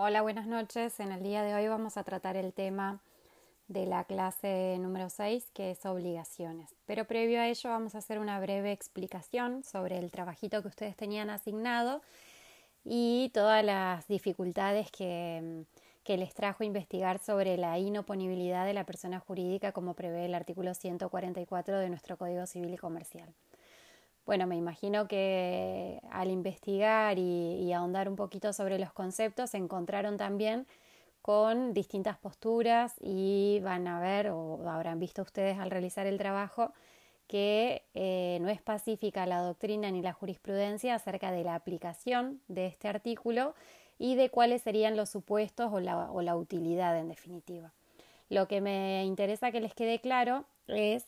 Hola, buenas noches. En el día de hoy vamos a tratar el tema de la clase número 6, que es obligaciones. Pero previo a ello vamos a hacer una breve explicación sobre el trabajito que ustedes tenían asignado y todas las dificultades que, que les trajo investigar sobre la inoponibilidad de la persona jurídica como prevé el artículo 144 de nuestro Código Civil y Comercial. Bueno, me imagino que al investigar y, ahondar un poquito sobre los conceptos se encontraron también con distintas posturas y van a ver o habrán visto ustedes al realizar el trabajo que eh, no es pacífica la doctrina ni la jurisprudencia acerca de la aplicación de este artículo y de cuáles serían los supuestos o la, o la utilidad en definitiva. Lo que me interesa que les quede claro es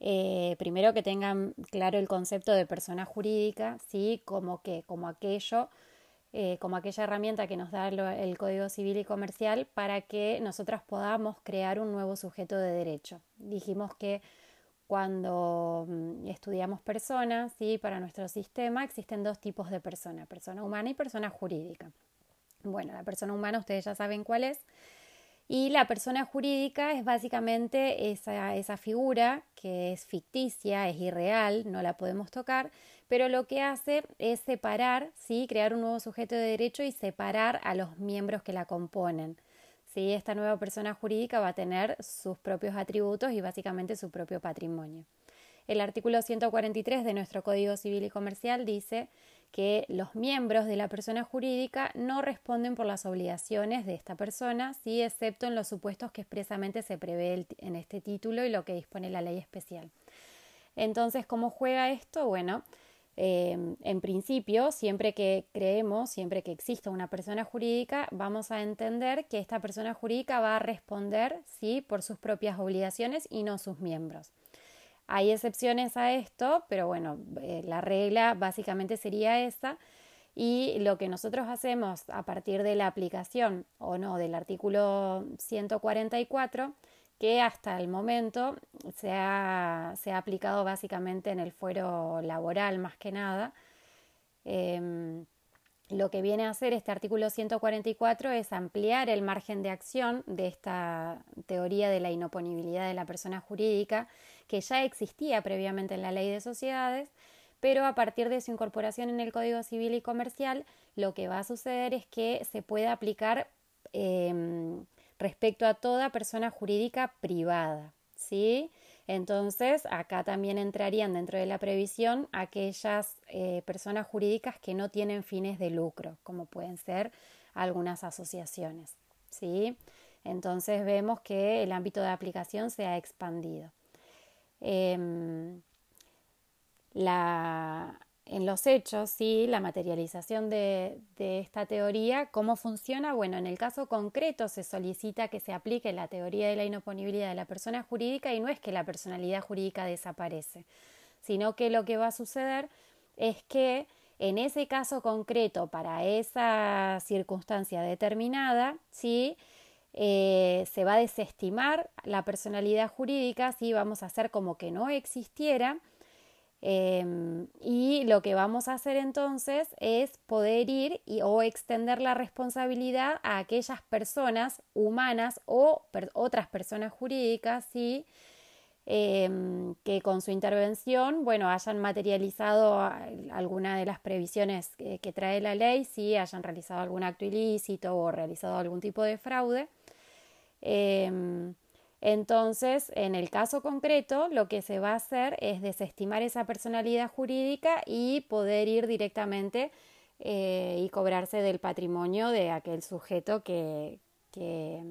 eh, primero que tengan claro el concepto de persona jurídica, ¿sí? como que, como aquello, eh, como aquella herramienta que nos da el Código Civil y Comercial para que nosotras podamos crear un nuevo sujeto de derecho. Dijimos que cuando mm, estudiamos personas, ¿sí? para nuestro sistema existen dos tipos de persona, persona humana y persona jurídica. Bueno, la persona humana ustedes ya saben cuál es. Y la persona jurídica es básicamente esa, figura que es ficticia, es irreal, no la podemos tocar, pero lo que hace es separar, ¿sí? crear un nuevo sujeto de derecho y separar a los miembros que la componen. ¿sí? Esta nueva persona jurídica va a tener sus propios atributos y básicamente su propio patrimonio. El artículo 143 de nuestro Código Civil y Comercial dice que los miembros de la persona jurídica no responden por las obligaciones de esta persona, sí, excepto en los supuestos que expresamente se prevé en este título y lo que dispone la ley especial. Entonces, ¿cómo juega esto? Bueno, em, en principio, siempre que creemos, siempre que exista una persona jurídica, vamos a entender que esta persona jurídica va a responder, sí, por sus propias obligaciones y no sus miembros. Hay excepciones a esto, pero bueno, eh, la regla básicamente sería esa. Y lo que nosotros hacemos a partir de la aplicación o no del artículo 144, que hasta el momento se ha, aplicado básicamente en el fuero laboral más que nada, em, lo que viene a hacer este artículo 144 es ampliar el margen de acción de esta teoría de la inoponibilidad de la persona jurídica que ya existía previamente en la ley de sociedades, pero a partir de su incorporación en el Código Civil y Comercial, lo que va a suceder es que se puede aplicar em, respecto a toda persona jurídica privada, ¿sí? Entonces, acá también entrarían dentro de la previsión aquellas eh, personas jurídicas que no tienen fines de lucro, como pueden ser algunas asociaciones. ¿sí? Entonces vemos que el ámbito de aplicación se ha expandido. Em, la, en los hechos, sí, la materialización de, esta teoría, ¿cómo funciona? Bueno, en el caso concreto se solicita que se aplique la teoría de la inoponibilidad de la persona jurídica y no es que la personalidad jurídica desaparece, sino que lo que va a suceder es que en ese caso concreto, para esa circunstancia determinada, sí, eh, se va a desestimar la personalidad jurídica, sí, vamos a hacer como que no existiera Em, y lo que vamos a hacer entonces es poder ir y, o extender la responsabilidad a aquellas personas humanas o otras personas jurídicas, ¿sí? Em, que con su intervención, bueno, hayan materializado alguna de las previsiones que, que trae la ley, sí, hayan realizado algún acto ilícito o realizado algún tipo de fraude. Em, entonces, en el caso concreto, lo que se va a hacer es desestimar esa personalidad jurídica y poder ir directamente eh, y cobrarse del patrimonio de aquel sujeto que, que,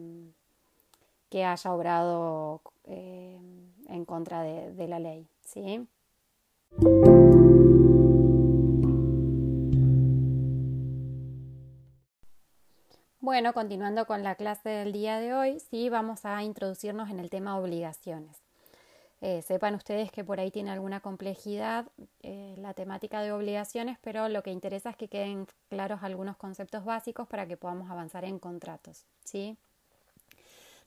haya obrado eh, en contra de, de la ley. ¿sí? Bueno, continuando con la clase del día de hoy, sí vamos a introducirnos en el tema obligaciones. Eh, sepan ustedes que por ahí tiene alguna complejidad eh, la temática de obligaciones, pero lo que interesa es que queden claros algunos conceptos básicos para que podamos avanzar en contratos. ¿sí?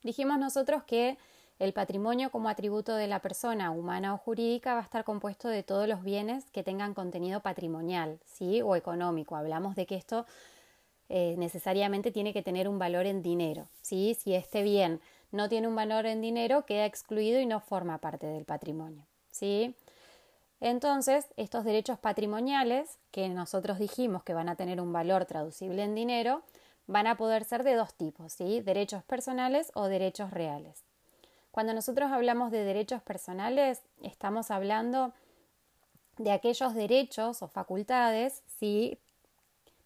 Dijimos nosotros que el patrimonio como atributo de la persona humana o jurídica va a estar compuesto de todos los bienes que tengan contenido patrimonial ¿sí? o económico. Hablamos de que esto eh, necesariamente tiene que tener un valor en dinero. ¿sí? Si este bien no tiene un valor en dinero, queda excluido y no forma parte del patrimonio. ¿sí? Entonces, estos derechos patrimoniales, que nosotros dijimos que van a tener un valor traducible en dinero, van a poder ser de dos tipos, ¿sí? derechos personales o derechos reales. Cuando nosotros hablamos de derechos personales, estamos hablando de aquellos derechos o facultades ¿sí?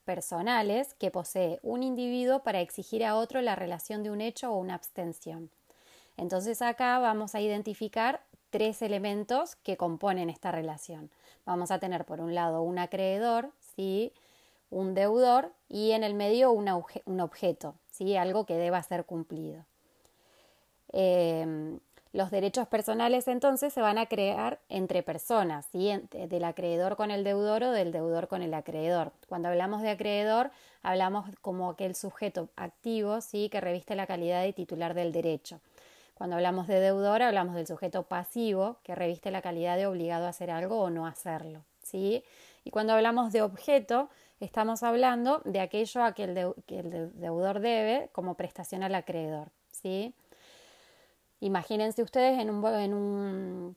Personales que posee un individuo para exigir a otro la relación de un hecho o una abstención. Entonces acá vamos a identificar tres elementos que componen esta relación. Vamos a tener por un lado un acreedor, ¿sí? un deudor y en el medio un objeto, ¿sí? algo que deba ser cumplido. Em, los derechos personales entonces se van a crear entre personas, del acreedor con el deudor o del deudor con el acreedor. Cuando hablamos de acreedor, hablamos como aquel sujeto activo ¿sí? que reviste la calidad de titular del derecho. Cuando hablamos de deudor, hablamos del sujeto pasivo que reviste la calidad de obligado a hacer algo o no hacerlo. ¿sí? Y cuando hablamos de objeto, estamos hablando de aquello a que el, deudor debe como prestación al acreedor. ¿sí? Imagínense ustedes en, un, en, un,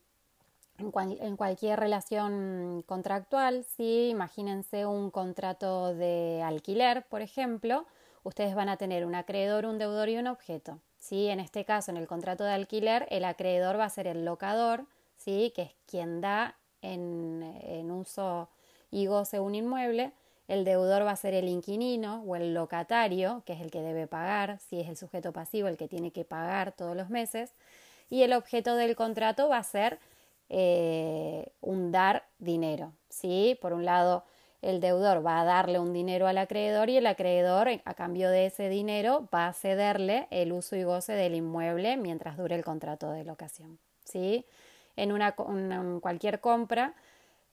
en, cualquier relación contractual, ¿sí? imagínense un contrato de alquiler, por ejemplo, ustedes van a tener un acreedor, un deudor y un objeto. ¿sí? En este caso, en el contrato de alquiler, el acreedor va a ser el locador, ¿sí? que es quien da en, en uso y goce un inmueble, el deudor va a ser el inquilino o el locatario, que es el que debe pagar, si es el sujeto pasivo el que tiene que pagar todos los meses. Y el objeto del contrato va a ser eh, un dar dinero. ¿sí? Por un lado, el deudor va a darle un dinero al acreedor y el acreedor, a cambio de ese dinero, va a cederle el uso y goce del inmueble mientras dure el contrato de locación. ¿sí? En, una, cualquier compra,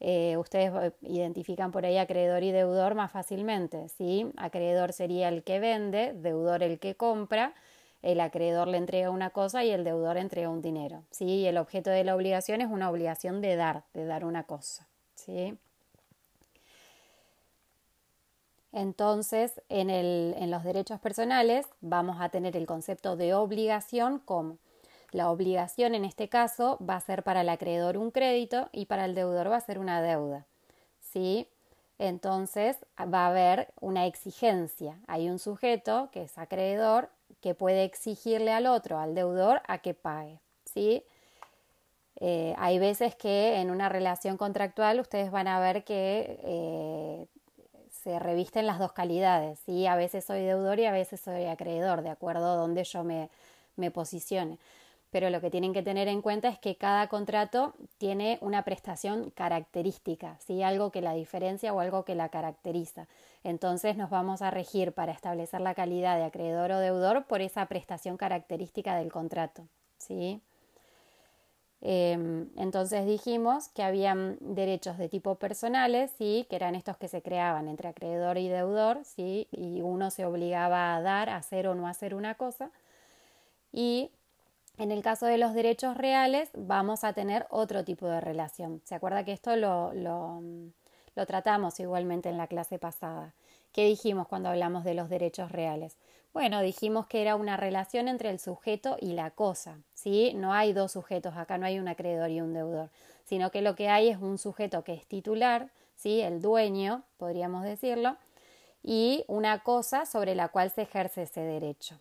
eh, ustedes eh, identifican por ahí acreedor y deudor más fácilmente. ¿sí? Acreedor sería el que vende, deudor el que compra, el acreedor le entrega una cosa y el deudor entrega un dinero. ¿sí? El objeto de la obligación es una obligación de dar, de dar una cosa. ¿sí? Entonces, en, el, en los derechos personales vamos a tener el concepto de obligación como la obligación en este caso va a ser para el acreedor un crédito y para el deudor va a ser una deuda. ¿Sí? Entonces va a haber una exigencia. Hay un sujeto que es acreedor que puede exigirle al otro, al deudor, a que pague. ¿Sí? Eh, hay veces que en una relación contractual ustedes van a ver que eh, se revisten las dos calidades. ¿sí? A veces soy deudor y a veces soy acreedor, de acuerdo a donde yo me, me posicione pero lo que tienen que tener en cuenta es que cada contrato tiene una prestación característica, ¿sí? algo que la diferencia o algo que la caracteriza. Entonces nos vamos a regir para establecer la calidad de acreedor o deudor por esa prestación característica del contrato. ¿sí? Em, entonces dijimos que habían derechos de tipo personales, ¿sí? que eran estos que se creaban entre acreedor y deudor, ¿sí? y uno se obligaba a dar, a hacer o no hacer una cosa. Y en el caso de los derechos reales vamos a tener otro tipo de relación. ¿Se acuerda que esto lo, tratamos igualmente en la clase pasada? ¿Qué dijimos cuando hablamos de los derechos reales? Bueno, dijimos que era una relación entre el sujeto y la cosa, ¿sí? No hay dos sujetos, acá no hay un acreedor y un deudor, sino que lo que hay es un sujeto que es titular, ¿sí? El dueño, podríamos decirlo, y una cosa sobre la cual se ejerce ese derecho.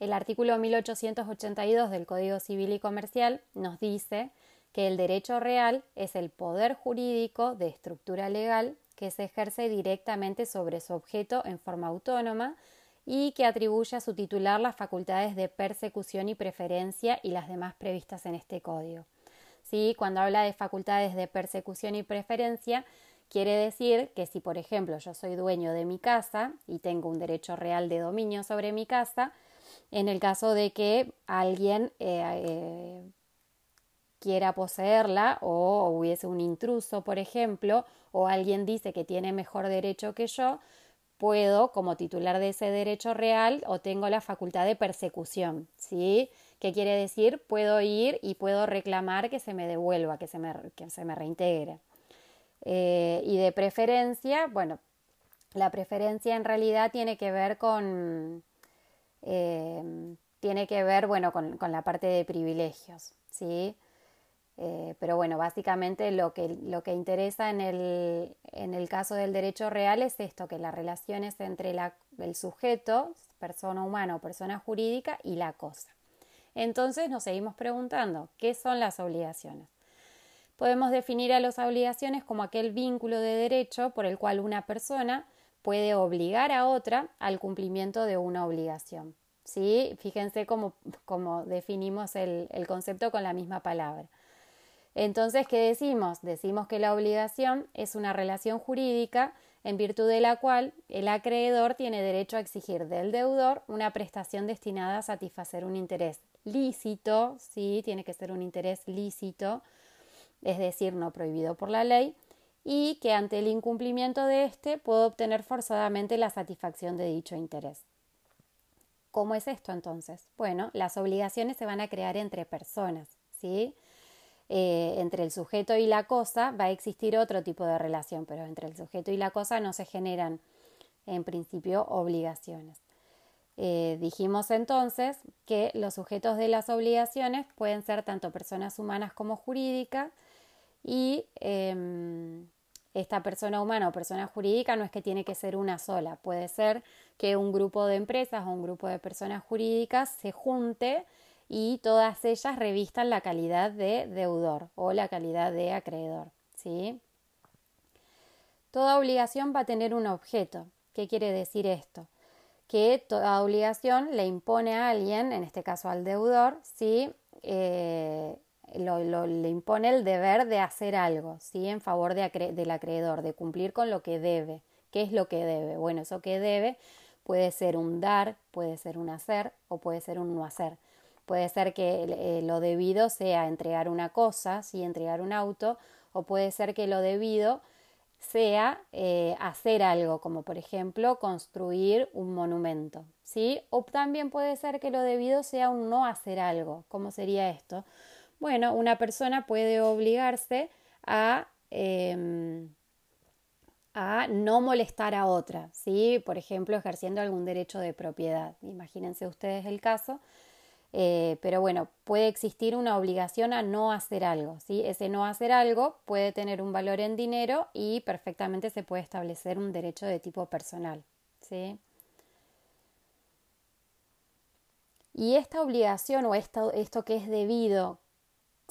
El artículo 1882 del Código Civil y Comercial nos dice que el derecho real es el poder jurídico de estructura legal que se ejerce directamente sobre su objeto en forma autónoma y que atribuye a su titular las facultades de persecución y preferencia y las demás previstas en este código. ¿Sí? Cuando habla de facultades de persecución y preferencia, quiere decir que si, por ejemplo, yo soy dueño de mi casa y tengo un derecho real de dominio sobre mi casa, en el caso de que alguien eh, eh, quiera poseerla o hubiese un intruso, por ejemplo, o alguien dice que tiene mejor derecho que yo, puedo, como titular de ese derecho real, o tengo la facultad de persecución, ¿sí? ¿Qué quiere decir? Puedo ir y puedo reclamar que se me devuelva, que se me, que se me reintegre. Eh, y de preferencia, bueno, La preferencia en realidad tiene que ver con, eh, tiene que ver, bueno, con, la parte de privilegios, ¿sí? Eh, pero bueno, básicamente lo que, lo que interesa en el, en el, caso del derecho real es esto, que las relaciones entre el sujeto, persona humana o persona jurídica, y la cosa. Entonces nos seguimos preguntando, ¿qué son las obligaciones? Podemos definir a las obligaciones como aquel vínculo de derecho por el cual una persona puede obligar a otra al cumplimiento de una obligación. ¿Sí? Fíjense cómo, definimos el, el concepto con la misma palabra. Entonces, ¿qué decimos? Decimos que la obligación es una relación jurídica en virtud de la cual el acreedor tiene derecho a exigir del deudor una prestación destinada a satisfacer un interés lícito, sí, tiene que ser un interés lícito, es decir, no prohibido por la ley, y que ante el incumplimiento de éste puedo obtener forzadamente la satisfacción de dicho interés. ¿Cómo es esto entonces? Bueno, las obligaciones se van a crear entre personas, ¿sí? Eh, entre el sujeto y la cosa va a existir otro tipo de relación, pero entre el sujeto y la cosa no se generan en principio obligaciones. Eh, dijimos entonces que los sujetos de las obligaciones pueden ser tanto personas humanas como jurídicas y em, esta persona humana o persona jurídica no es que tiene que ser una sola, puede ser que un grupo de empresas o un grupo de personas jurídicas se junte y todas ellas revistan la calidad de deudor o la calidad de acreedor. ¿sí? Toda obligación va a tener un objeto. ¿Qué quiere decir esto? Que toda obligación le impone a alguien, en este caso al deudor, ¿sí? Eh, le impone el deber de hacer algo, ¿sí? En favor del acreedor, de cumplir con lo que debe. ¿Qué es lo que debe? Bueno, eso que debe puede ser un dar, puede ser un hacer o puede ser un no hacer. Puede ser que eh, lo debido sea entregar una cosa, ¿sí? entregar un auto, o puede ser que lo debido sea eh, hacer algo, como por ejemplo construir un monumento, ¿sí? O también puede ser que lo debido sea un no hacer algo. ¿Cómo sería esto? Bueno, una persona puede obligarse a, em, a no molestar a otra, ¿sí? Por ejemplo, ejerciendo algún derecho de propiedad. Imagínense ustedes el caso eh, pero bueno, puede existir una obligación a no hacer algo. ¿sí? Ese no hacer algo puede tener un valor en dinero y perfectamente se puede establecer un derecho de tipo personal. ¿sí? Y esta obligación o esto, esto que es debido,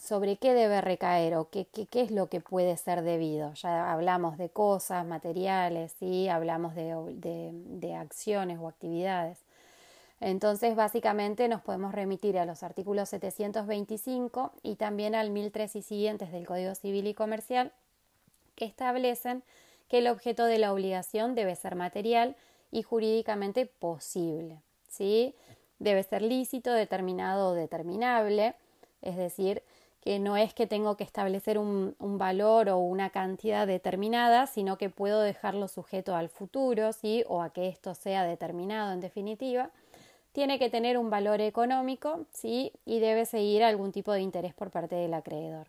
¿sobre qué debe recaer o qué, qué, qué, es lo que puede ser debido? Ya hablamos de cosas, materiales, ¿sí? hablamos de, de, de acciones o actividades. Entonces, básicamente nos podemos remitir a los artículos 725 y también al 1003 y siguientes del Código Civil y Comercial, que establecen que el objeto de la obligación debe ser material y jurídicamente posible. ¿sí? Debe ser lícito, determinado o determinable, es decir, que no es que tengo que establecer un, valor o una cantidad determinada, sino que puedo dejarlo sujeto al futuro, ¿sí? o a que esto sea determinado en definitiva tiene que tener un valor económico, ¿sí? Y debe seguir algún tipo de interés por parte del acreedor.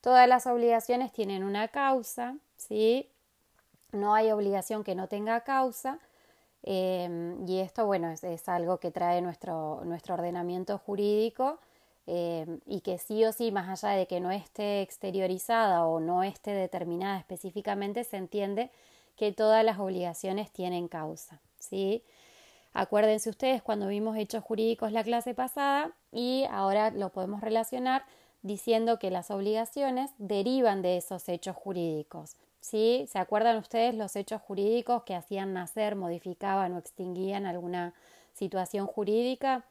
Todas las obligaciones tienen una causa, ¿sí? No hay obligación que no tenga causa. Em, y esto, bueno, es, algo que trae nuestro, nuestro ordenamiento jurídico em, y que sí o sí, más allá de que no esté exteriorizada o no esté determinada específicamente, se entiende que todas las obligaciones tienen causa, ¿sí? Acuérdense ustedes cuando vimos hechos jurídicos la clase pasada y ahora lo podemos relacionar diciendo que las obligaciones derivan de esos hechos jurídicos. ¿Sí? ¿Se acuerdan ustedes los hechos jurídicos que hacían nacer, modificaban o extinguían alguna situación jurídica?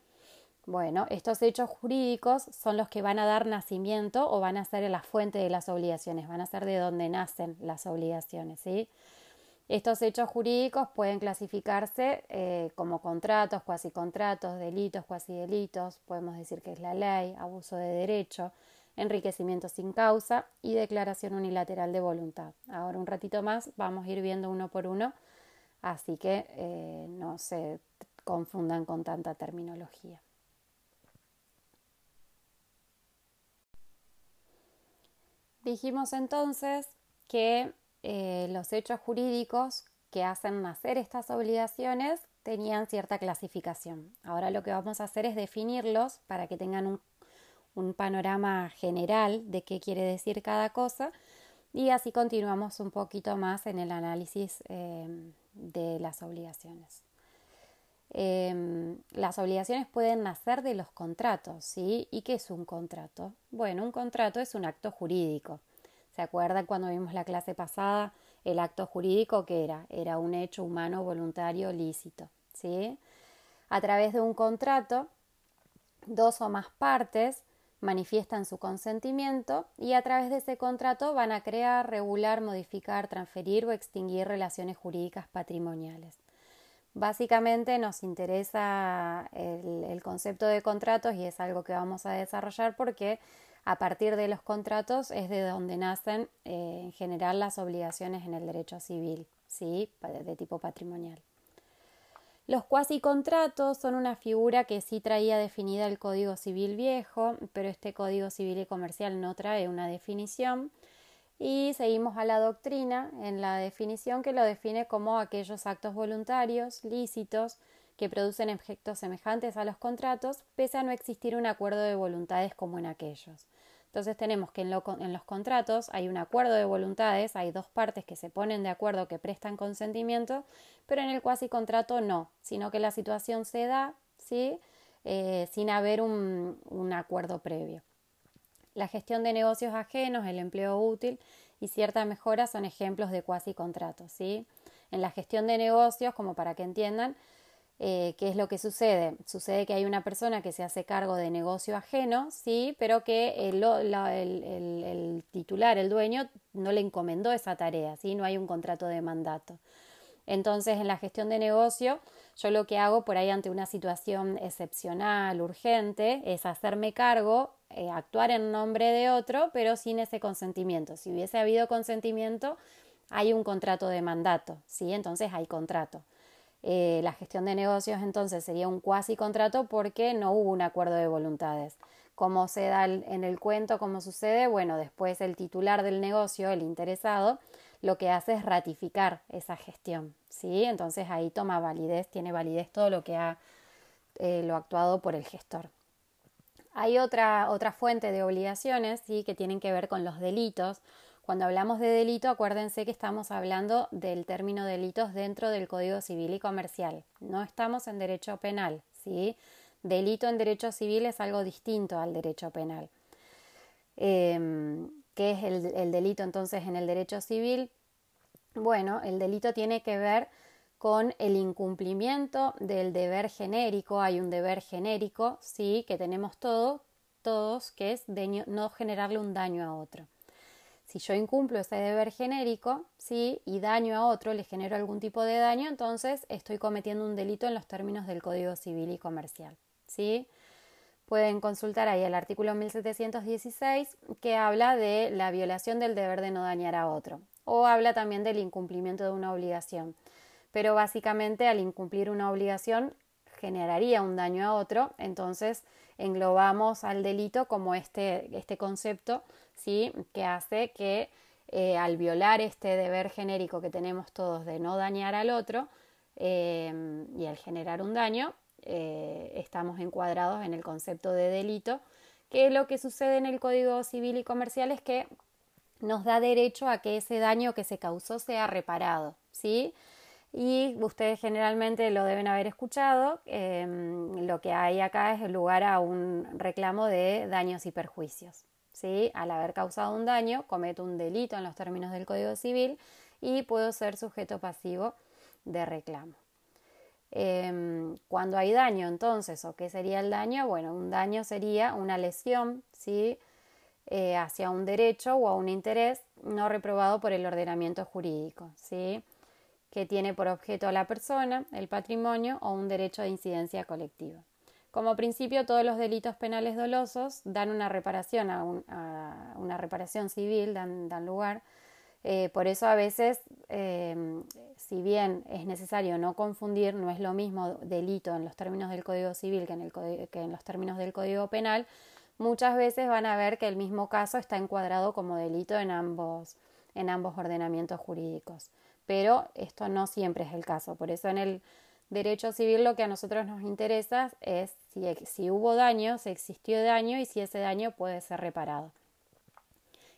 Bueno, estos hechos jurídicos son los que van a dar nacimiento o van a ser la fuente de las obligaciones, van a ser de donde nacen las obligaciones. Estos hechos jurídicos pueden clasificarse eh, como contratos, cuasi contratos, delitos, cuasi delitos, podemos decir que es la ley, abuso de derecho, enriquecimiento sin causa y declaración unilateral de voluntad. Ahora un ratito más vamos a ir viendo uno por uno, así que eh, no se confundan con tanta terminología. Dijimos entonces que eh, los hechos jurídicos que hacen nacer estas obligaciones tenían cierta clasificación. Ahora lo que vamos a hacer es definirlos para que tengan un, panorama general de qué quiere decir cada cosa y así continuamos un poquito más en el análisis eh, de las obligaciones. Em, las obligaciones pueden nacer de los contratos, ¿sí? ¿Y qué es un contrato? Bueno, un contrato es un acto jurídico. ¿Se acuerdan cuando vimos la clase pasada? El acto jurídico que era, era un hecho humano voluntario lícito, ¿sí? A través de un contrato, dos o más partes manifiestan su consentimiento y a través de ese contrato van a crear, regular, modificar, transferir o extinguir relaciones jurídicas patrimoniales. Básicamente nos interesa el, concepto de contratos y es algo que vamos a desarrollar porque a partir de los contratos es de donde nacen eh, en general las obligaciones en el derecho civil, ¿sí? de tipo patrimonial. Los cuasi contratos son una figura que sí traía definida el Código Civil viejo, pero este Código Civil y Comercial no trae una definición y seguimos a la doctrina en la definición que lo define como aquellos actos voluntarios, lícitos, que producen efectos semejantes a los contratos, pese a no existir un acuerdo de voluntades como en aquellos. Entonces tenemos que en, los contratos hay un acuerdo de voluntades, hay dos partes que se ponen de acuerdo que prestan consentimiento, pero en el cuasi contrato no, sino que la situación se da ¿sí? Eh, sin haber un, un acuerdo previo. La gestión de negocios ajenos, el empleo útil y cierta mejora son ejemplos de cuasi contratos. ¿sí? En la gestión de negocios, como para que entiendan, eh, ¿qué es lo que sucede? Sucede que hay una persona que se hace cargo de negocio ajeno, sí, pero que el, titular, el dueño, no le encomendó esa tarea, ¿sí? No hay un contrato de mandato. Entonces, en la gestión de negocio, yo lo que hago por ahí ante una situación excepcional, urgente, es hacerme cargo, eh, actuar en nombre de otro, pero sin ese consentimiento. Si hubiese habido consentimiento, hay un contrato de mandato, ¿sí? Entonces hay contrato. Eh, la gestión de negocios entonces sería un cuasi contrato porque no hubo un acuerdo de voluntades. ¿Cómo se da en el cuento? ¿Cómo sucede? Bueno, después el titular del negocio, el interesado, lo que hace es ratificar esa gestión, ¿sí? Entonces ahí toma validez, tiene validez todo lo que ha eh, lo actuado por el gestor. Hay otra, otra fuente de obligaciones, ¿sí? Que tienen que ver con los delitos. Cuando hablamos de delito, acuérdense que estamos hablando del término delitos dentro del Código Civil y Comercial. No estamos en derecho penal, ¿sí? Delito en derecho civil es algo distinto al derecho penal. Em, ¿Qué es el, delito entonces en el derecho civil? Bueno, el delito tiene que ver con el incumplimiento del deber genérico. Hay un deber genérico, sí, que tenemos todos, todos, que es no generarle un daño a otro. Si yo incumplo ese deber genérico, sí, y daño a otro, le genero algún tipo de daño, entonces estoy cometiendo un delito en los términos del Código Civil y Comercial, sí. Pueden consultar ahí el artículo 1716 que habla de la violación del deber de no dañar a otro o habla también del incumplimiento de una obligación. Pero básicamente al incumplir una obligación generaría un daño a otro, entonces englobamos al delito como este, este concepto ¿sí? que hace que eh, al violar este deber genérico que tenemos todos de no dañar al otro eh, y al generar un daño, eh, estamos encuadrados en el concepto de delito, que lo que sucede en el Código Civil y Comercial es que nos da derecho a que ese daño que se causó sea reparado, ¿sí? Y ustedes generalmente lo deben haber escuchado, em, lo que hay acá es lugar a un reclamo de daños y perjuicios, ¿sí? Al haber causado un daño, cometo un delito en los términos del Código Civil y puedo ser sujeto pasivo de reclamo. Em, cuando hay daño, entonces, ¿o qué sería el daño? Bueno, un daño sería una lesión, ¿sí? Eh, hacia un derecho o a un interés no reprobado por el ordenamiento jurídico, ¿sí? Que tiene por objeto a la persona, el patrimonio o un derecho de incidencia colectiva. Como principio, todos los delitos penales dolosos dan una reparación a, una reparación civil, dan, lugar eh, por eso a veces, eh, si bien es necesario no confundir, no es lo mismo delito en los términos del Código Civil que en, que en los términos del Código Penal, muchas veces van a ver que el mismo caso está encuadrado como delito en ambos, en ambos ordenamientos jurídicos. Pero esto no siempre es el caso. Por eso en el derecho civil lo que a nosotros nos interesa es si, hubo daño, si existió daño y si ese daño puede ser reparado.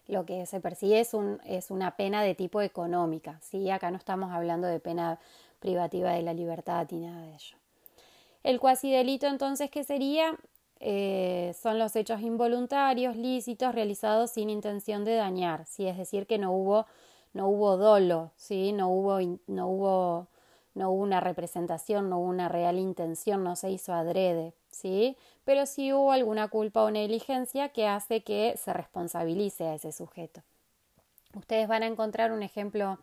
Lo que se persigue es, es una pena de tipo económica, ¿sí? Acá no estamos hablando de pena privativa de la libertad ni nada de ello. El cuasi delito entonces, ¿qué sería? Eh, son los hechos involuntarios, lícitos, realizados sin intención de dañar, ¿sí? es decir, que no hubo, no hubo dolo, ¿sí? no, hubo, no, hubo, no hubo una representación, no hubo una real intención, no se hizo adrede, ¿sí? pero sí hubo alguna culpa o negligencia que hace que se responsabilice a ese sujeto. Ustedes van a encontrar un ejemplo,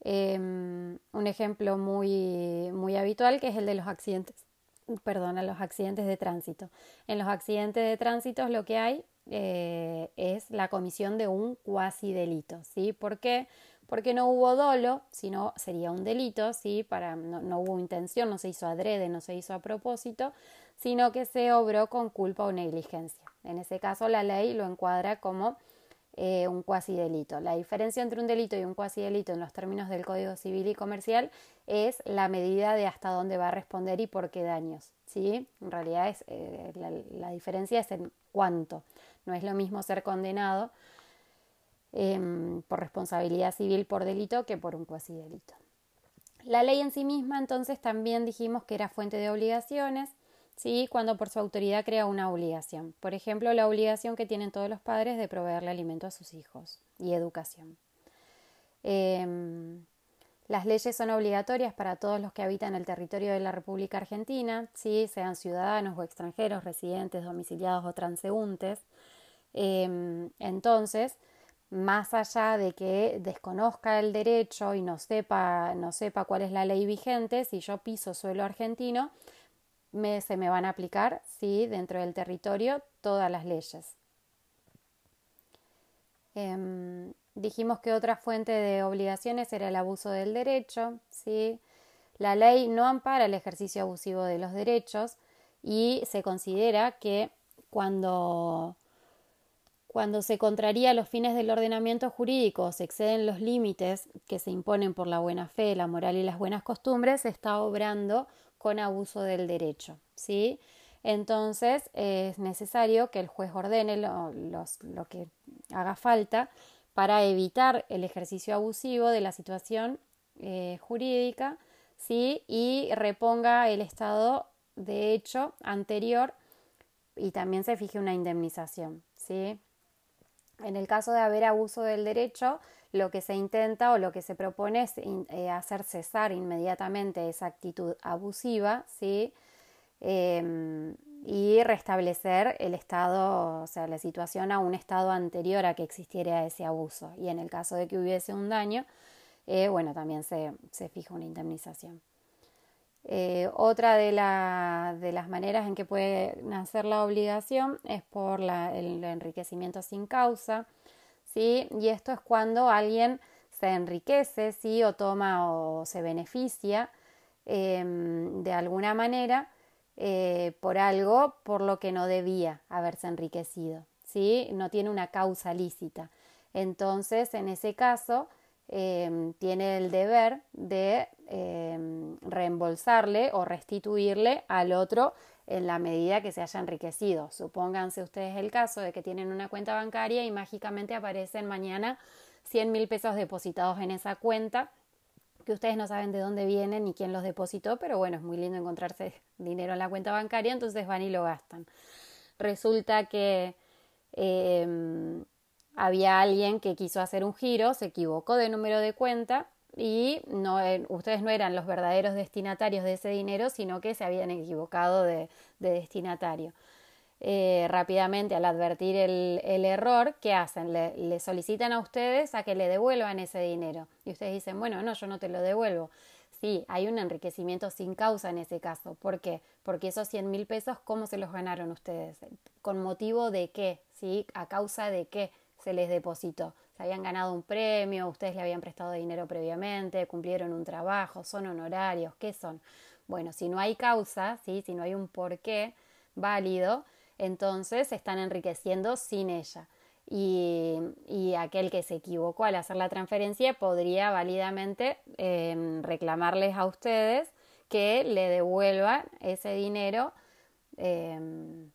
em, un ejemplo muy, muy habitual que es el de los accidentes perdón, a los accidentes de tránsito. En los accidentes de tránsito lo que hay eh, es la comisión de un cuasi delito, ¿sí? ¿Por qué? Porque no hubo dolo, sino sería un delito, ¿sí? Para, no, no hubo intención, no se hizo adrede, no se hizo a propósito, sino que se obró con culpa o negligencia. En ese caso la ley lo encuadra como eh, un cuasi delito. La diferencia entre un delito y un cuasi delito en los términos del Código Civil y Comercial es la medida de hasta dónde va a responder y por qué daños. ¿sí? En realidad es, eh, la, diferencia es en cuánto. No es lo mismo ser condenado em, por responsabilidad civil por delito que por un cuasi delito. La ley en sí misma entonces también dijimos que era fuente de obligaciones ¿sí? cuando por su autoridad crea una obligación. Por ejemplo, la obligación que tienen todos los padres de proveerle alimento a sus hijos y educación. Em, las leyes son obligatorias para todos los que habitan el territorio de la República Argentina, ¿sí? sean ciudadanos o extranjeros, residentes, domiciliados o transeúntes. Em, entonces, más allá de que desconozca el derecho y no sepa, no sepa cuál es la ley vigente, si yo piso suelo argentino, se me van a aplicar, sí, dentro del territorio todas las leyes. Em, dijimos que otra fuente de obligaciones era el abuso del derecho, ¿sí? La ley no ampara el ejercicio abusivo de los derechos y se considera que cuando, cuando se contraría los fines del ordenamiento jurídico o se exceden los límites que se imponen por la buena fe, la moral y las buenas costumbres, se está obrando con abuso del derecho, ¿sí? Entonces es necesario que el juez ordene lo, que haga falta para evitar el ejercicio abusivo de la situación eh, jurídica ¿sí? y reponga el estado de hecho anterior y también se fije una indemnización. ¿sí? En el caso de haber abuso del derecho, lo que se intenta o lo que se propone es eh, hacer cesar inmediatamente esa actitud abusiva, ¿sí? Em, y restablecer el estado, o sea, la situación a un estado anterior a que existiera ese abuso. Y en el caso de que hubiese un daño, eh, bueno, también se, fija una indemnización. Eh, otra de, las maneras en que puede nacer la obligación es por el enriquecimiento sin causa. ¿sí? Y esto es cuando alguien se enriquece, ¿sí? O toma o se beneficia em, de alguna manera eh, por algo por lo que no debía haberse enriquecido, ¿sí? No tiene una causa lícita. Entonces, en ese caso, em, tiene el deber de em, reembolsarle o restituirle al otro en la medida que se haya enriquecido. Supónganse ustedes el caso de que tienen una cuenta bancaria y mágicamente aparecen mañana 100 mil pesos depositados en esa cuenta, que ustedes no saben de dónde vienen ni quién los depositó, pero bueno, es muy lindo encontrarse dinero en la cuenta bancaria, entonces van y lo gastan. Resulta que em, había alguien que quiso hacer un giro, se equivocó de número de cuenta y no, eh, ustedes no eran los verdaderos destinatarios de ese dinero, sino que se habían equivocado de, destinatario. Eh, rápidamente, al advertir el, error, ¿qué hacen? Le, solicitan a ustedes a que le devuelvan ese dinero. Y ustedes dicen, bueno, no, yo no te lo devuelvo. Sí, hay un enriquecimiento sin causa en ese caso. ¿Por qué? Porque esos 100 mil pesos, ¿cómo se los ganaron ustedes? ¿Con motivo de qué? ¿Sí? ¿A causa de qué se les depositó? se habían ganado un premio, ustedes le habían prestado dinero previamente, cumplieron un trabajo, son honorarios, ¿qué son? Bueno, si no hay causa, ¿sí? si no hay un porqué válido, entonces se están enriqueciendo sin ella. y, aquel que se equivocó al hacer la transferencia podría válidamente em, reclamarles a ustedes que le devuelvan ese dinero em,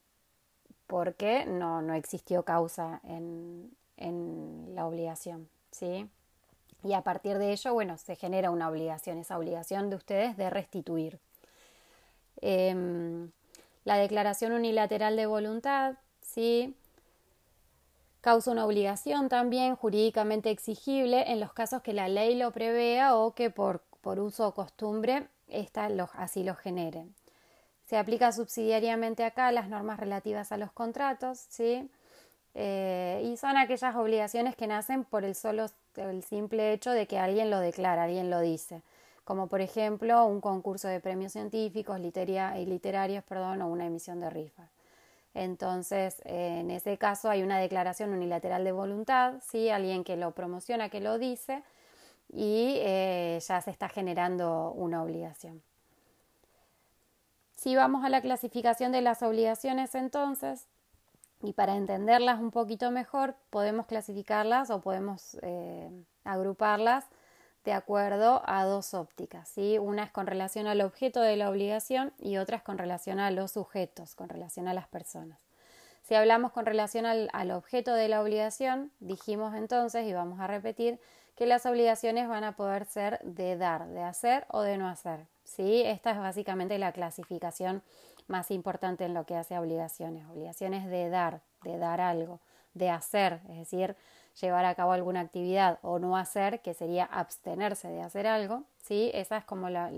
porque no, no, existió causa en, en la obligación, ¿sí? Y a partir de ello, bueno, se genera una obligación, esa obligación de ustedes de restituir. Em, la declaración unilateral de voluntad, ¿sí? Causa una obligación también jurídicamente exigible en los casos que la ley lo prevea o que por, por uso o costumbre esta así lo genere. Se aplica subsidiariamente acá las normas relativas a los contratos, ¿sí? Eh, y son aquellas obligaciones que nacen por el solo el simple hecho de que alguien lo declara, alguien lo dice, como por ejemplo un concurso de premios científicos y literarios perdón, o una emisión de rifas. Entonces, en ese caso hay una declaración unilateral de voluntad, ¿sí? alguien que lo promociona, que lo dice, y eh, ya se está generando una obligación. Si vamos a la clasificación de las obligaciones, entonces, y para entenderlas un poquito mejor, podemos clasificarlas o podemos eh, agruparlas de acuerdo a dos ópticas. ¿sí? Una es con relación al objeto de la obligación y otra es con relación a los sujetos, con relación a las personas. Si hablamos con relación al, al objeto de la obligación, dijimos entonces, y vamos a repetir, que las obligaciones van a poder ser de dar, de hacer o de no hacer. ¿sí? Esta es básicamente la clasificación más importante en lo que hace a obligaciones. Obligaciones de dar, de dar algo, de hacer, es decir, llevar a cabo alguna actividad o no hacer, que sería abstenerse de hacer algo, ¿sí? Esa es como la,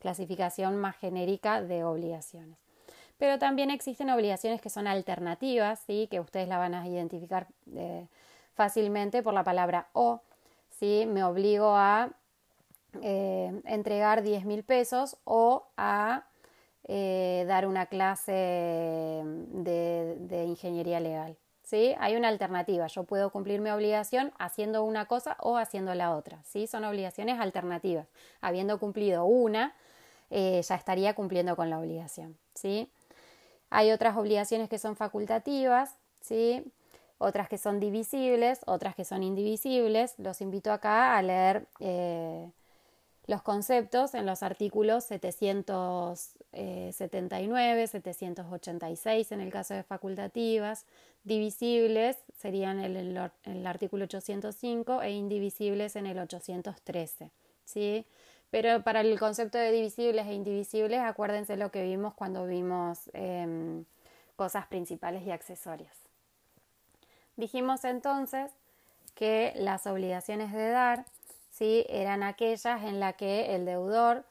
clasificación más genérica de obligaciones. Pero también existen obligaciones que son alternativas, ¿sí? Que ustedes la van a identificar eh, fácilmente por la palabra o, ¿sí? Me obligo a eh, entregar 10 mil pesos o a eh, dar una clase de, ingeniería legal. ¿sí? Hay una alternativa. Yo puedo cumplir mi obligación haciendo una cosa o haciendo la otra. ¿sí? Son obligaciones alternativas. Habiendo cumplido una, eh, ya estaría cumpliendo con la obligación. ¿sí? Hay otras obligaciones que son facultativas, ¿sí? otras que son divisibles, otras que son indivisibles. Los invito acá a leer eh, los conceptos en los artículos 779, 786 eh, en el caso de facultativas, divisibles serían el, el, el artículo 805 e indivisibles en el 813. ¿sí? Pero para el concepto de divisibles e indivisibles, acuérdense lo que vimos cuando vimos em, cosas principales y accesorias. Dijimos entonces que las obligaciones de dar ¿sí? eran aquellas en las que el deudor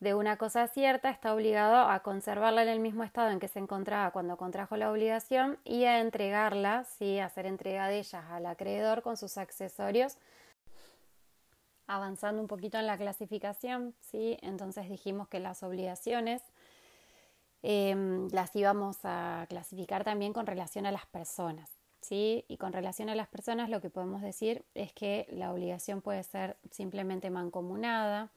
de una cosa cierta está obligado a conservarla en el mismo estado en que se encontraba cuando contrajo la obligación y a entregarla, ¿sí? a hacer entrega de ellas al acreedor con sus accesorios. Avanzando un poquito en la clasificación, ¿sí? entonces dijimos que las obligaciones em, las íbamos a clasificar también con relación a las personas. ¿Sí? Y con relación a las personas lo que podemos decir es que la obligación puede ser simplemente mancomunada,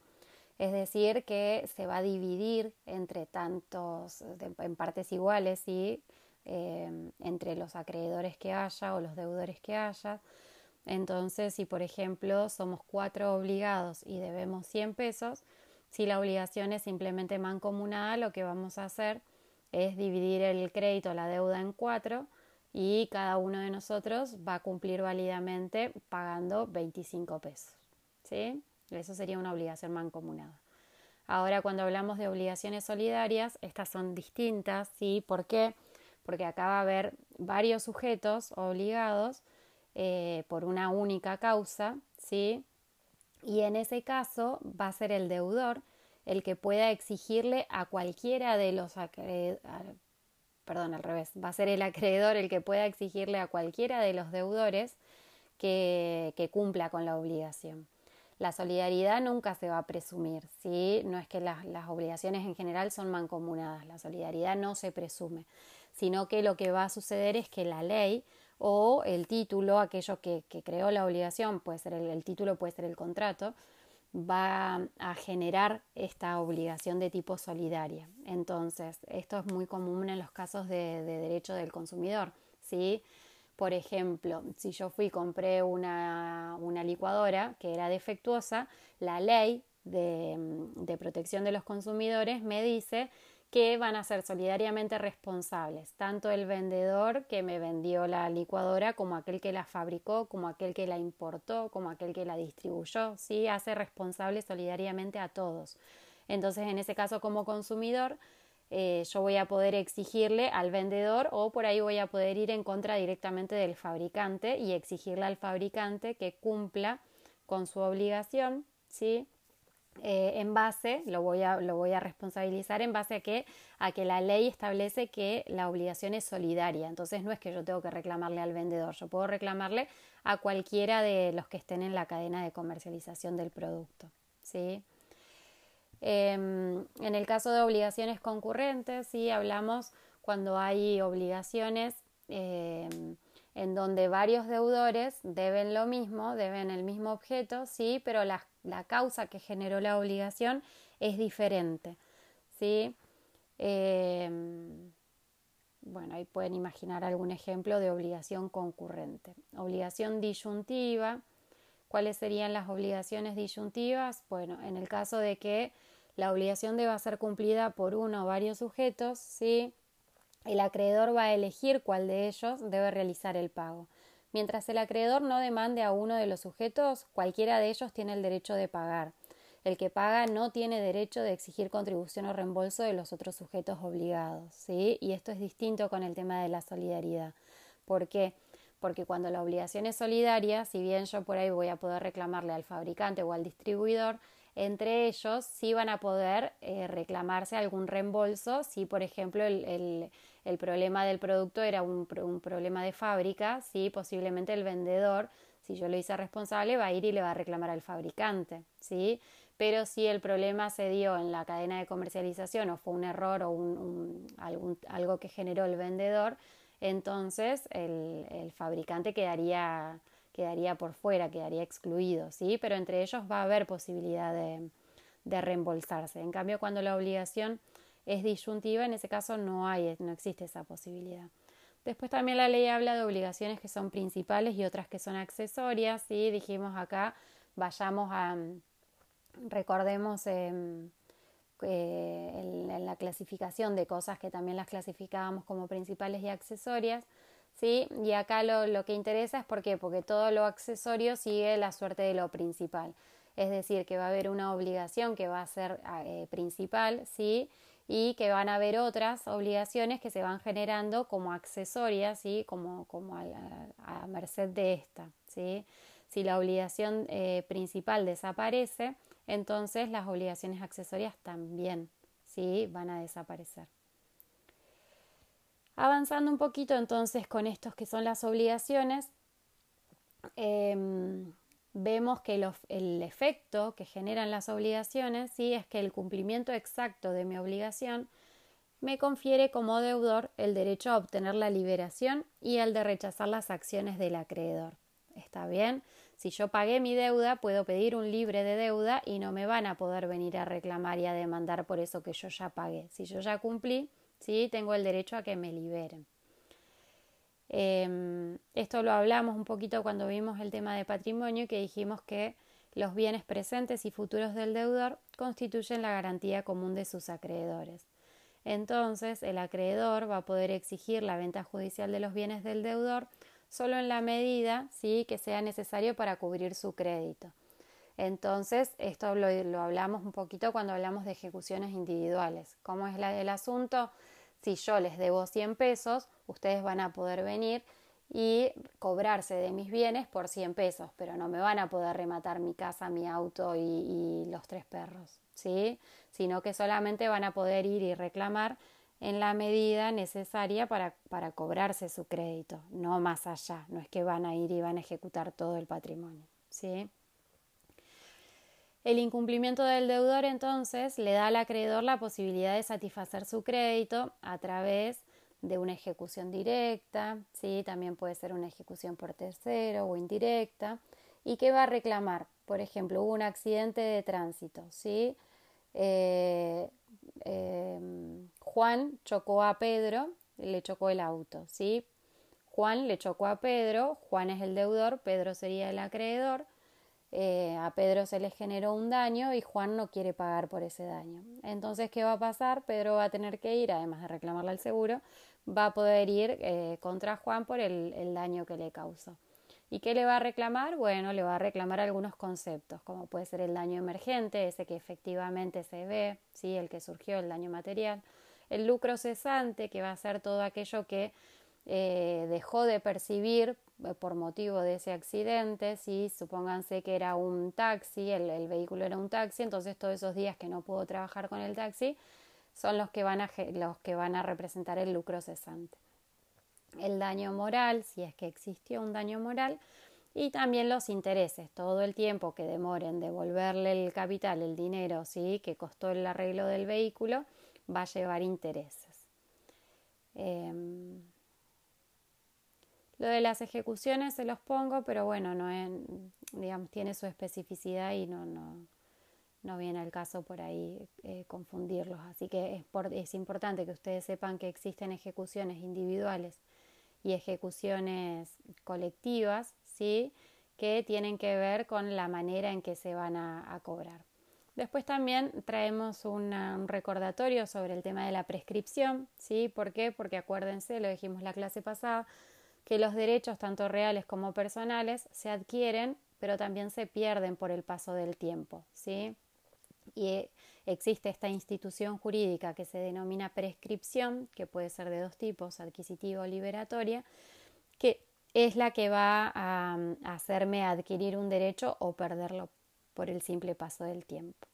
es decir, que se va a dividir entre tantos, en partes iguales, ¿sí? Em, entre los acreedores que haya o los deudores que haya. Entonces, si por ejemplo somos cuatro obligados y debemos 100 pesos, si la obligación es simplemente mancomunada, lo que vamos a hacer es dividir el crédito, la deuda en cuatro, y cada uno de nosotros va a cumplir válidamente pagando 25 pesos. ¿sí? Eso sería una obligación mancomunada. Ahora, cuando hablamos de obligaciones solidarias, estas son distintas. ¿sí? ¿Por qué? Porque acá va a haber varios sujetos obligados eh, por una única causa, ¿sí? Y en ese caso va a ser el deudor el que pueda exigirle a cualquiera de los perdón, al revés, va a ser el acreedor el que pueda exigirle a cualquiera de los deudores que, cumpla con la obligación. La solidaridad nunca se va a presumir, ¿sí? No es que las, obligaciones en general son mancomunadas, la solidaridad no se presume, sino que lo que va a suceder es que la ley o el título, aquello que, creó la obligación, puede ser el título, puede ser el contrato, va a generar esta obligación de tipo solidaria. Entonces, esto es muy común en los casos de, derecho del consumidor, ¿sí? Por ejemplo, si yo fui y compré una, una licuadora que era defectuosa, la ley de, de protección de los consumidores me dice que van a ser solidariamente responsables, tanto el vendedor que me vendió la licuadora como aquel que la fabricó, como aquel que la importó, como aquel que la distribuyó, ¿sí? Hace responsable solidariamente a todos. Entonces, en ese caso, como consumidor, eh, yo voy a poder exigirle al vendedor o por ahí voy a poder ir en contra directamente del fabricante y exigirle al fabricante que cumpla con su obligación, ¿sí? Eh, en base, lo voy, a, lo voy a responsabilizar en base a que, a que la ley establece que la obligación es solidaria. Entonces no es que yo tengo que reclamarle al vendedor, yo puedo reclamarle a cualquiera de los que estén en la cadena de comercialización del producto. ¿sí? Em, en el caso de obligaciones concurrentes, sí, hablamos cuando hay obligaciones em, en donde varios deudores deben lo mismo, deben el mismo objeto, sí, pero la, causa que generó la obligación es diferente, sí. Em, bueno, ahí pueden imaginar algún ejemplo de obligación concurrente. Obligación disyuntiva. ¿Cuáles serían las obligaciones disyuntivas? Bueno, en el caso de que la obligación deba ser cumplida por uno o varios sujetos, ¿sí? el acreedor va a elegir cuál de ellos debe realizar el pago. Mientras el acreedor no demande a uno de los sujetos, cualquiera de ellos tiene el derecho de pagar. El que paga no tiene derecho de exigir contribución o reembolso de los otros sujetos obligados, ¿sí? Y esto es distinto con el tema de la solidaridad. ¿Por qué? Porque cuando la obligación es solidaria, si bien yo por ahí voy a poder reclamarle al fabricante o al distribuidor, entre ellos sí van a poder eh, reclamarse algún reembolso si, por ejemplo, el, el, problema del producto era un, problema de fábrica, sí, posiblemente el vendedor, si yo lo hice responsable, va a ir y le va a reclamar al fabricante, ¿sí? Pero si el problema se dio en la cadena de comercialización o fue un error o un, algo que generó el vendedor, entonces el, el fabricante quedaría quedaría por fuera, quedaría excluido, ¿sí? Pero entre ellos va a haber posibilidad de, de reembolsarse. En cambio, cuando la obligación es disyuntiva, en ese caso no hay, no existe esa posibilidad. Después también la ley habla de obligaciones que son principales y otras que son accesorias. Dijimos acá, vayamos a, recordemos em, eh, en la clasificación de cosas que también las clasificábamos como principales y accesorias, ¿sí? Y acá lo, lo que interesa es por qué, porque todo lo accesorio sigue la suerte de lo principal. Es decir, que va a haber una obligación que va a ser ah, eh, principal, ¿sí? Y que van a haber otras obligaciones que se van generando como accesorias, ¿sí? Como, como a, merced de esta, ¿sí? Si la obligación eh, principal desaparece, entonces las obligaciones accesorias también, ¿sí? Van a desaparecer. Avanzando un poquito entonces con estos que son las obligaciones, em, vemos que el efecto que generan las obligaciones ¿sí? es que el cumplimiento exacto de mi obligación me confiere como deudor el derecho a obtener la liberación y el de rechazar las acciones del acreedor. ¿Está bien? Si yo pagué mi deuda, puedo pedir un libre de deuda y no me van a poder venir a reclamar y a demandar por eso que yo ya pagué. Si yo ya cumplí, ¿sí? Tengo el derecho a que me liberen. Em, esto lo hablamos un poquito cuando vimos el tema de patrimonio, que dijimos que los bienes presentes y futuros del deudor constituyen la garantía común de sus acreedores. Entonces, el acreedor va a poder exigir la venta judicial de los bienes del deudor solo en la medida ¿sí? que sea necesario para cubrir su crédito. Entonces, esto lo, hablamos un poquito cuando hablamos de ejecuciones individuales. ¿Cómo es la, el asunto? Si yo les debo 100 pesos, ustedes van a poder venir y cobrarse de mis bienes por 100 pesos, pero no me van a poder rematar mi casa, mi auto y, los tres perros, ¿sí? Sino que solamente van a poder ir y reclamar en la medida necesaria para, para cobrarse su crédito, no más allá, no es que van a ir y van a ejecutar todo el patrimonio, ¿sí? El incumplimiento del deudor entonces le da al acreedor la posibilidad de satisfacer su crédito a través de una ejecución directa, ¿sí? también puede ser una ejecución por tercero o indirecta, y que va a reclamar, por ejemplo, hubo un accidente de tránsito, ¿sí? Eh, em, Juan chocó a Pedro, le chocó el auto, ¿sí? Juan le chocó a Pedro, Juan es el deudor, Pedro sería el acreedor, eh, a Pedro se le generó un daño y Juan no quiere pagar por ese daño. Entonces, ¿qué va a pasar? Pedro va a tener que ir, además de reclamarle al seguro, va a poder ir eh, contra Juan por el, daño que le causó. ¿Y qué le va a reclamar? Bueno, le va a reclamar algunos conceptos, como puede ser el daño emergente, ese que efectivamente se ve, ¿sí? el que surgió, el daño material, el lucro cesante, que va a ser todo aquello que eh, dejó de percibir por motivo de ese accidente, ¿sí? supónganse que era un taxi, el, el, vehículo era un taxi, entonces todos esos días que no pudo trabajar con el taxi son los que van a, los que van a representar el lucro cesante el daño moral, si es que existió un daño moral, y también los intereses, todo el tiempo que demoren devolverle el capital, el dinero, ¿sí? que costó el arreglo del vehículo, va a llevar intereses. Em, lo de las ejecuciones se los pongo, pero bueno, no es, digamos, tiene su especificidad y no, no, no viene al caso por ahí eh, confundirlos. Así que es, es importante que ustedes sepan que existen ejecuciones individuales y ejecuciones colectivas, ¿sí? que tienen que ver con la manera en que se van a, cobrar. Después también traemos un recordatorio sobre el tema de la prescripción, ¿sí? ¿Por qué? Porque acuérdense, lo dijimos la clase pasada, que los derechos, tanto reales como personales, se adquieren, pero también se pierden por el paso del tiempo, ¿sí? Y existe esta institución jurídica que se denomina prescripción, que puede ser de dos tipos, adquisitiva o liberatoria, que es la que va a, hacerme adquirir un derecho o perderlo por el simple paso del tiempo.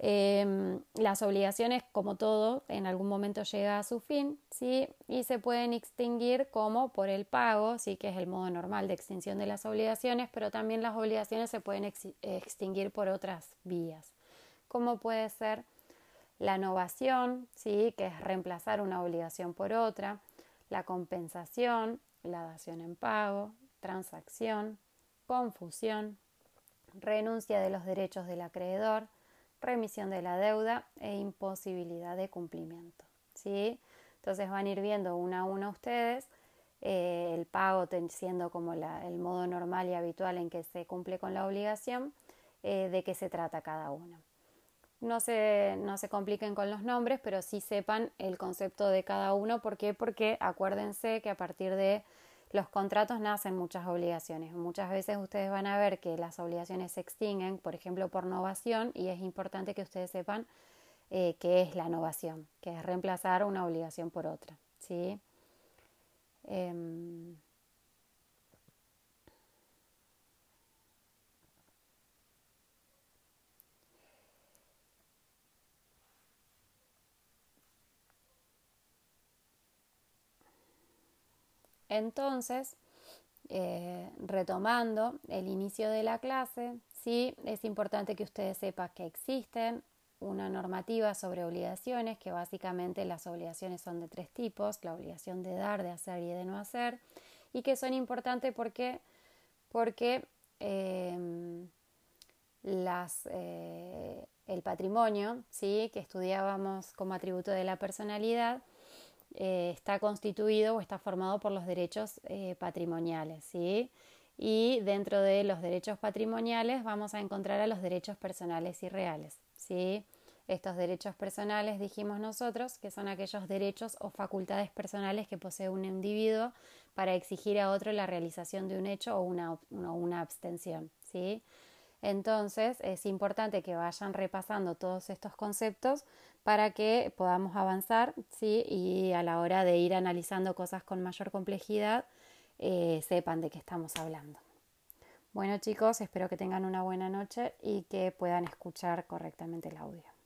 Em, las obligaciones, como todo, en algún momento llega a su fin, ¿sí? Y se pueden extinguir como por el pago, sí, que es el modo normal de extinción de las obligaciones, pero también las obligaciones se pueden extinguir por otras vías como puede ser la innovación, ¿sí? que es reemplazar una obligación por otra, la compensación, la dación en pago, transacción, confusión, renuncia de los derechos del acreedor, remisión de la deuda e imposibilidad de cumplimiento. ¿sí? Entonces van a ir viendo una a una ustedes eh, el pago siendo como el modo normal y habitual en que se cumple con la obligación, eh, de qué se trata cada uno no se, no se compliquen con los nombres, pero sí sepan el concepto de cada uno. ¿Por qué? Porque acuérdense que a partir de los contratos nacen muchas obligaciones. Muchas veces ustedes van a ver que las obligaciones se extinguen, por ejemplo, por novación, y es importante que ustedes sepan eh, qué es la novación, que es reemplazar una obligación por otra. ¿sí? Em, Entonces, eh, retomando el inicio de la clase, sí es importante que ustedes sepan que existen una normativa sobre obligaciones, que básicamente las obligaciones son de tres tipos, la obligación de dar, de hacer y de no hacer, y que son importantes porque, porque em, las, eh, el patrimonio, ¿sí? que estudiábamos como atributo de la personalidad, eh, está constituido o está formado por los derechos eh, patrimoniales, ¿sí? Y dentro de los derechos patrimoniales vamos a encontrar a los derechos personales y reales, ¿sí? Estos derechos personales, dijimos nosotros, que son aquellos derechos o facultades personales que posee un individuo para exigir a otro la realización de un hecho o una, una abstención, ¿sí? Entonces es importante que vayan repasando todos estos conceptos para que podamos avanzar ¿sí? y a la hora de ir analizando cosas con mayor complejidad eh, sepan de qué estamos hablando. Bueno chicos, espero que tengan una buena noche y que puedan escuchar correctamente el audio.